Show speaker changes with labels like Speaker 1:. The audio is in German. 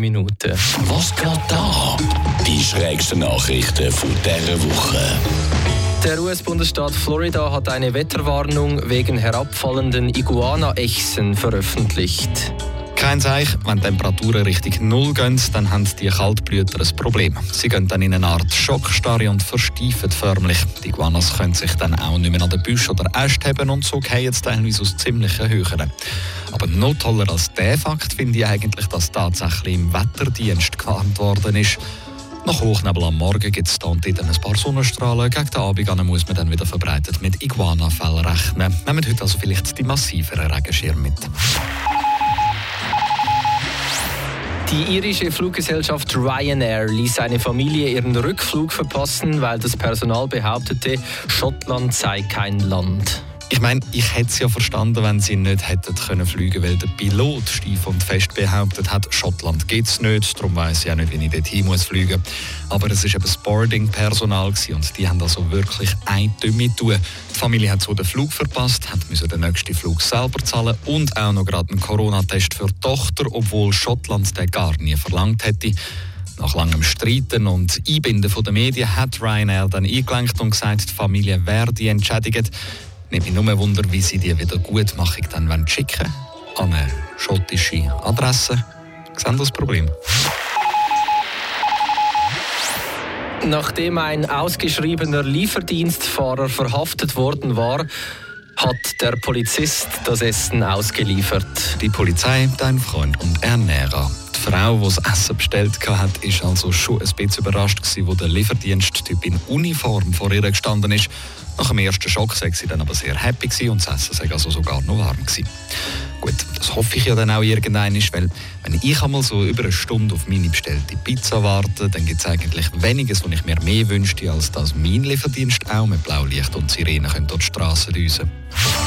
Speaker 1: Minuten.
Speaker 2: Was geht da? Die schrägsten Nachrichten von dieser Woche.
Speaker 1: Der US-Bundesstaat Florida hat eine Wetterwarnung wegen herabfallenden Iguana-Echsen veröffentlicht.
Speaker 3: Kein Zeichen, wenn Temperaturen Richtung Null gehen, dann haben die Kaltblüter ein Problem. Sie gehen dann in eine Art Schockstarre und versteifen förmlich. Die Iguanas können sich dann auch nicht mehr an den Büsch oder Ästen heben und so gehen jetzt teilweise aus ziemlichen Höhen. Aber noch toller als der Fakt finde ich eigentlich, dass tatsächlich im Wetterdienst gewarnt worden ist. Nach Hochnebel am Morgen gibt es da und dort ein paar Sonnenstrahlen. Gegen den Abend muss man dann wieder verbreitet mit Iguana-Fällen rechnen. Nehmen heute also vielleicht die massiveren Regenschirme mit.
Speaker 1: Die irische Fluggesellschaft Ryanair ließ eine Familie ihren Rückflug verpassen, weil das Personal behauptete, Schottland sei kein Land.
Speaker 3: Ich meine, ich hätte es ja verstanden, wenn sie nicht hätten können fliegen, weil der Pilot steif und fest behauptet hat, Schottland geht es nicht, darum weiß ich auch nicht, wie ich dorthin muss fliegen. Aber es war eben das Boarding-Personal und die haben also wirklich ein Dümme tun. Die Familie hat so den Flug verpasst, hat müssen den nächsten Flug selber zahlen und auch noch gerade einen Corona-Test für die Tochter, obwohl Schottland den gar nie verlangt hätte. Nach langem Streiten und Einbinden der Medien hat Ryanair dann eingelenkt und gesagt, die Familie werde entschädigt. Nimmt mich nur Wunder, wie sie die Wiedergutmachung dann schicken wollen. An eine schottische Adresse. Sehen das Problem?
Speaker 1: Nachdem ein ausgeschriebener Lieferdienstfahrer verhaftet worden war, hat der Polizist das Essen ausgeliefert.
Speaker 3: Die Polizei, dein Freund und Ernährer. Die Frau, die das Essen bestellt hat, ist also schon ein bisschen überrascht, als der Lieferdiensttyp in Uniform vor ihr gestanden ist nach dem ersten Schock sei sie dann aber sehr happy gewesen und das Essen sei also sogar noch warm gewesen. Gut, das hoffe ich ja dann auch irgendwann, weil wenn ich einmal so über eine Stunde auf meine bestellte Pizza warte, dann gibt es eigentlich weniges, was ich mir mehr wünschte, als dass mein Lieferdienst auch mit Blaulicht und Sirenen durch die Straße düsen können.